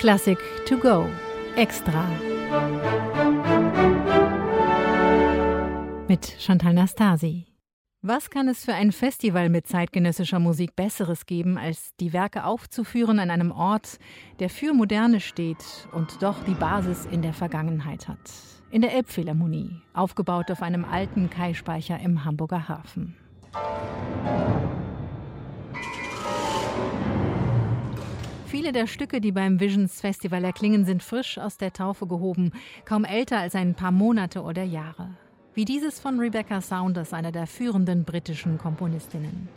Klassik to go. Extra. Mit Chantal Nastasi. Was kann es für ein Festival mit zeitgenössischer Musik Besseres geben, als die Werke aufzuführen an einem Ort, der für Moderne steht und doch die Basis in der Vergangenheit hat? In der Elbphilharmonie, aufgebaut auf einem alten Kaispeicher im Hamburger Hafen. Viele der Stücke, die beim Visions Festival erklingen, sind frisch aus der Taufe gehoben, kaum älter als ein paar Monate oder Jahre. Wie dieses von Rebecca Saunders, einer der führenden britischen Komponistinnen.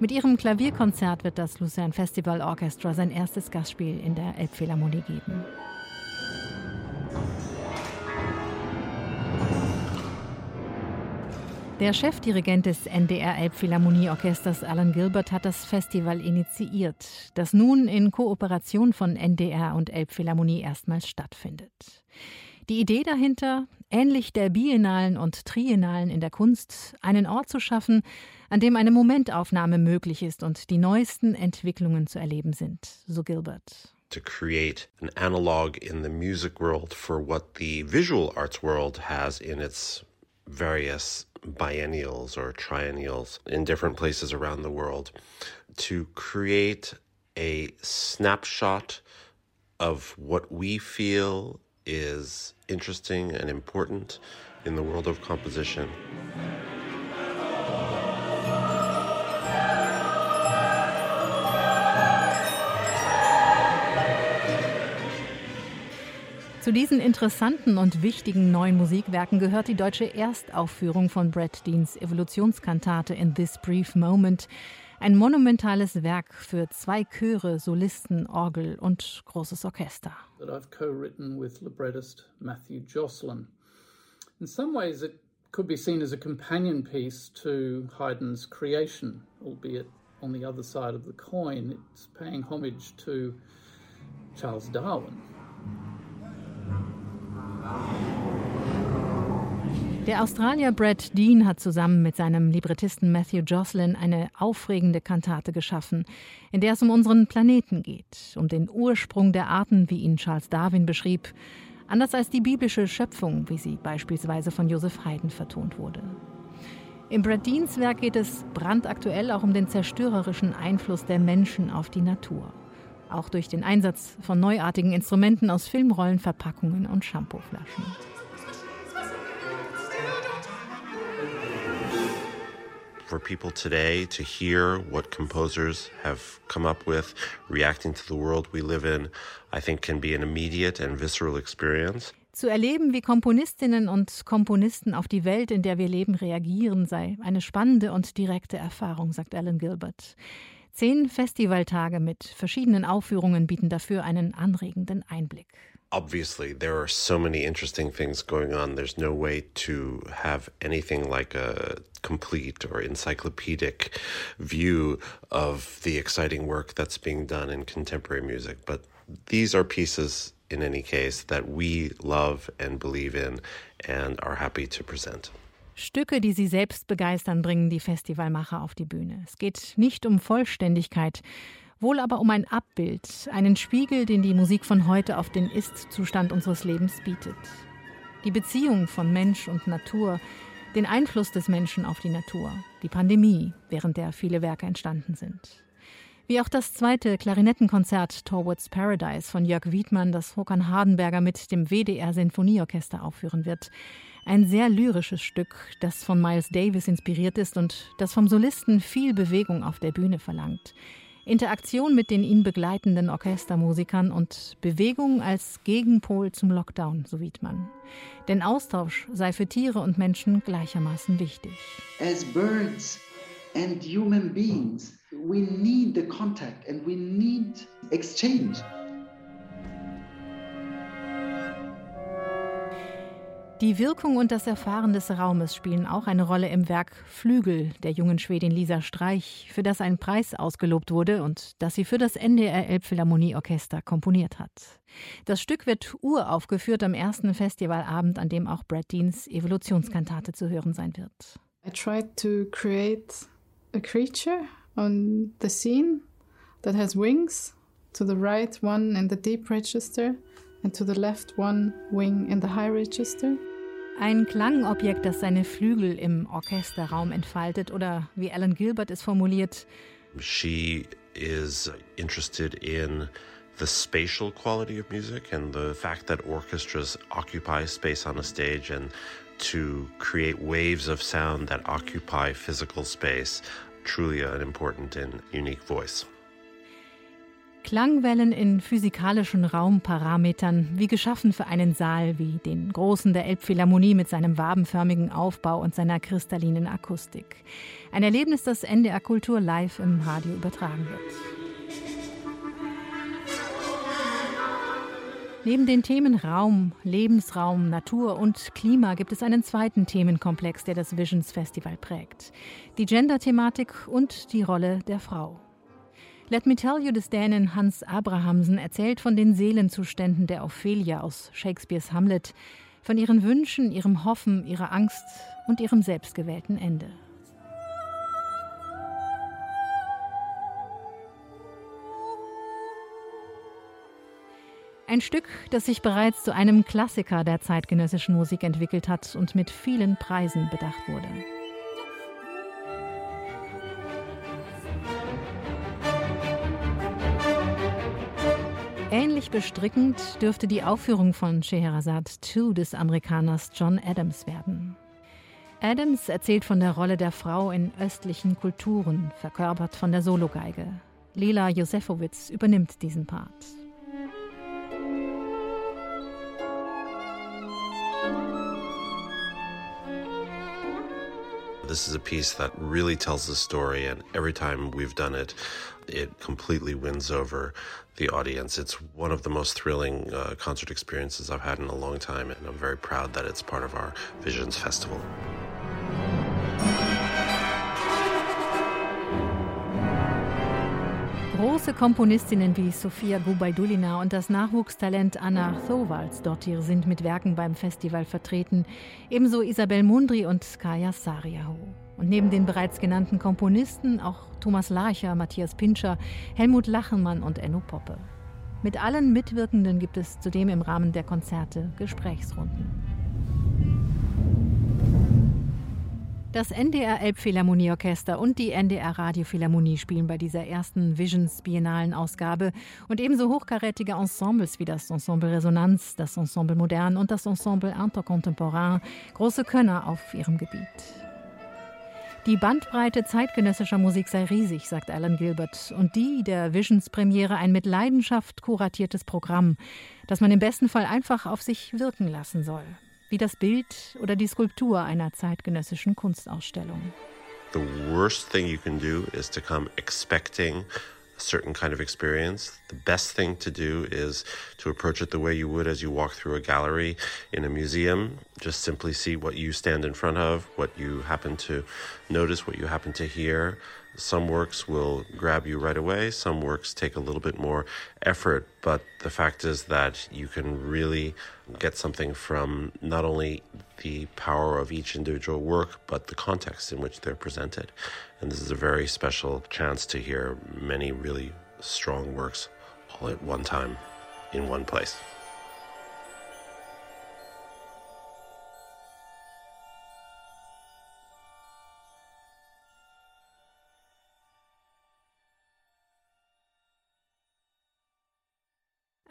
Mit ihrem Klavierkonzert wird das Lucerne Festival Orchestra sein erstes Gastspiel in der Elbphilharmonie geben. Der Chefdirigent des NDR Elbphilharmonieorchesters Alan Gilbert hat das Festival initiiert, das nun in Kooperation von NDR und Elbphilharmonie erstmals stattfindet. Die Idee dahinter, ähnlich der Biennalen und Triennalen in der Kunst, einen Ort zu schaffen, an dem eine Momentaufnahme möglich ist und die neuesten Entwicklungen zu erleben sind, so Gilbert. To create an analog in the music world for what the visual arts world has in its various biennials or triennials in different places around the world to create a snapshot of what we feel is interesting and important in the world of composition. Zu diesen interessanten und wichtigen neuen Musikwerken gehört die deutsche Erstaufführung von Brad Deans Evolutionskantate In This Brief Moment. Ein monumentales Werk für zwei Chöre, Solisten, Orgel und großes Orchester. That I've co-written with librettist Matthew Jocelyn. In some ways it could be seen as a companion piece to Haydn's creation, albeit on the other side of the coin, it's paying homage to Charles Darwin. Der Australier Brad Dean hat zusammen mit seinem Librettisten Matthew Jocelyn eine aufregende Kantate geschaffen, in der es um unseren Planeten geht, um den Ursprung der Arten, wie ihn Charles Darwin beschrieb, anders als die biblische Schöpfung, wie sie beispielsweise von Joseph Haydn vertont wurde. Im Brad Deans Werk geht es brandaktuell auch um den zerstörerischen Einfluss der Menschen auf die Natur auch durch den Einsatz von neuartigen Instrumenten aus Filmrollen, Verpackungen und Shampooflaschen. for people today to hear what composers have come up with, reacting to the world we live in, I think can be an immediate and visceral experience. Zu erleben, wie Komponistinnen und Komponisten auf die Welt, in der wir leben, reagieren, sei eine spannende und direkte Erfahrung, sagt Alan Gilbert. Zehn Festivaltage mit verschiedenen Aufführungen bieten dafür einen anregenden Einblick. Obviously, there are so many interesting things going on. There's no way to have anything like a complete or encyclopedic view of the exciting work that's being done in contemporary music. But these are pieces, in any case, that we love and believe in and are happy to present. Stücke, die sie selbst begeistern, bringen die Festivalmacher auf die Bühne. Es geht nicht um Vollständigkeit, wohl aber um ein Abbild, einen Spiegel, den die Musik von heute auf den Ist-Zustand unseres Lebens bietet. Die Beziehung von Mensch und Natur, den Einfluss des Menschen auf die Natur, die Pandemie, während der viele Werke entstanden sind. Wie auch das zweite Klarinettenkonzert Towards Paradise von Jörg Wiedmann, das Håkan Hardenberger mit dem WDR Sinfonieorchester aufführen wird. Ein sehr lyrisches Stück, das von Miles Davis inspiriert ist und das vom Solisten viel Bewegung auf der Bühne verlangt. Interaktion mit den ihn begleitenden Orchestermusikern und Bewegung als Gegenpol zum Lockdown, so Wiedmann. Denn Austausch sei für Tiere und Menschen gleichermaßen wichtig. As birds and human beings, we need the contact and we need exchange. Die Wirkung und das Erfahren des Raumes spielen auch eine Rolle im Werk Flügel der jungen Schwedin Lisa Streich, für das ein Preis ausgelobt wurde und das sie für das NDR Elbphilharmonieorchester komponiert hat. Das Stück wird uraufgeführt am ersten Festivalabend, an dem auch Brad Deans Evolutionskantate zu hören sein wird. I tried to create a creature on the scene that has wings To the right, one in the deep register, and to the left, one wing in the high register. Ein Klangobjekt, das seine Flügel im Orchesterraum entfaltet oder wie Alan Gilbert es formuliert. She is interested in the spatial quality of music and the fact that orchestras occupy space on a stage and to create waves of sound that occupy physical space, truly an important and unique voice. Klangwellen in physikalischen Raumparametern, wie geschaffen für einen Saal wie den großen der Elbphilharmonie mit seinem wabenförmigen Aufbau und seiner kristallinen Akustik. Ein Erlebnis, das NDR Kultur live im Radio übertragen wird. Neben den Themen Raum, Lebensraum, Natur und Klima gibt es einen zweiten Themenkomplex, der das Visions Festival prägt. Die Gender-Thematik und die Rolle der Frau. Let Me Tell You des Dänen Hans Abrahamsen erzählt von den Seelenzuständen der Ophelia aus Shakespeares Hamlet, von ihren Wünschen, ihrem Hoffen, ihrer Angst und ihrem selbstgewählten Ende. Ein Stück, das sich bereits zu einem Klassiker der zeitgenössischen Musik entwickelt hat und mit vielen Preisen bedacht wurde. Ähnlich bestrickend dürfte die Aufführung von Scheherazade 2 des Amerikaners John Adams werden. Adams erzählt von der Rolle der Frau in östlichen Kulturen, verkörpert von der Sologeige. Lila Josefowitz übernimmt diesen Part. This is a piece that really tells the story, and every time we've done it, it completely wins over the audience. It's one of the most thrilling uh, concert experiences I've had in a long time, and I'm very proud that it's part of our Visions Festival. Große Komponistinnen wie Sofia Gubaidulina und das Nachwuchstalent Anna Thowalds Dottir sind mit Werken beim Festival vertreten, ebenso Isabel Mundri und Kaya Sariaho. Und neben den bereits genannten Komponisten auch Thomas Larcher, Matthias Pinscher, Helmut Lachenmann und Enno Poppe. Mit allen Mitwirkenden gibt es zudem im Rahmen der Konzerte Gesprächsrunden. Das NDR Elbphilharmonieorchester und die NDR Radiophilharmonie spielen bei dieser ersten Visions Biennalen Ausgabe. Und ebenso hochkarätige Ensembles wie das Ensemble Resonanz, das Ensemble Modern und das Ensemble Intercontemporain. Große Könner auf ihrem Gebiet. Die Bandbreite zeitgenössischer Musik sei riesig, sagt Alan Gilbert, und die der Visions-Premiere ein mit Leidenschaft kuratiertes Programm, das man im besten Fall einfach auf sich wirken lassen soll wie das Bild oder die Skulptur einer zeitgenössischen Kunstausstellung. The worst thing you can do is to come expecting a certain kind of experience. The best thing to do is to approach it the way you would as you walk through a gallery in a museum. Just simply see what you stand in front of, what you happen to notice, what you happen to hear. Some works will grab you right away, some works take a little bit more effort, but the fact is that you can really get something from not only the power of each individual work, but the context in which they're presented. And this is a very special chance to hear many really strong works all at one time in one place.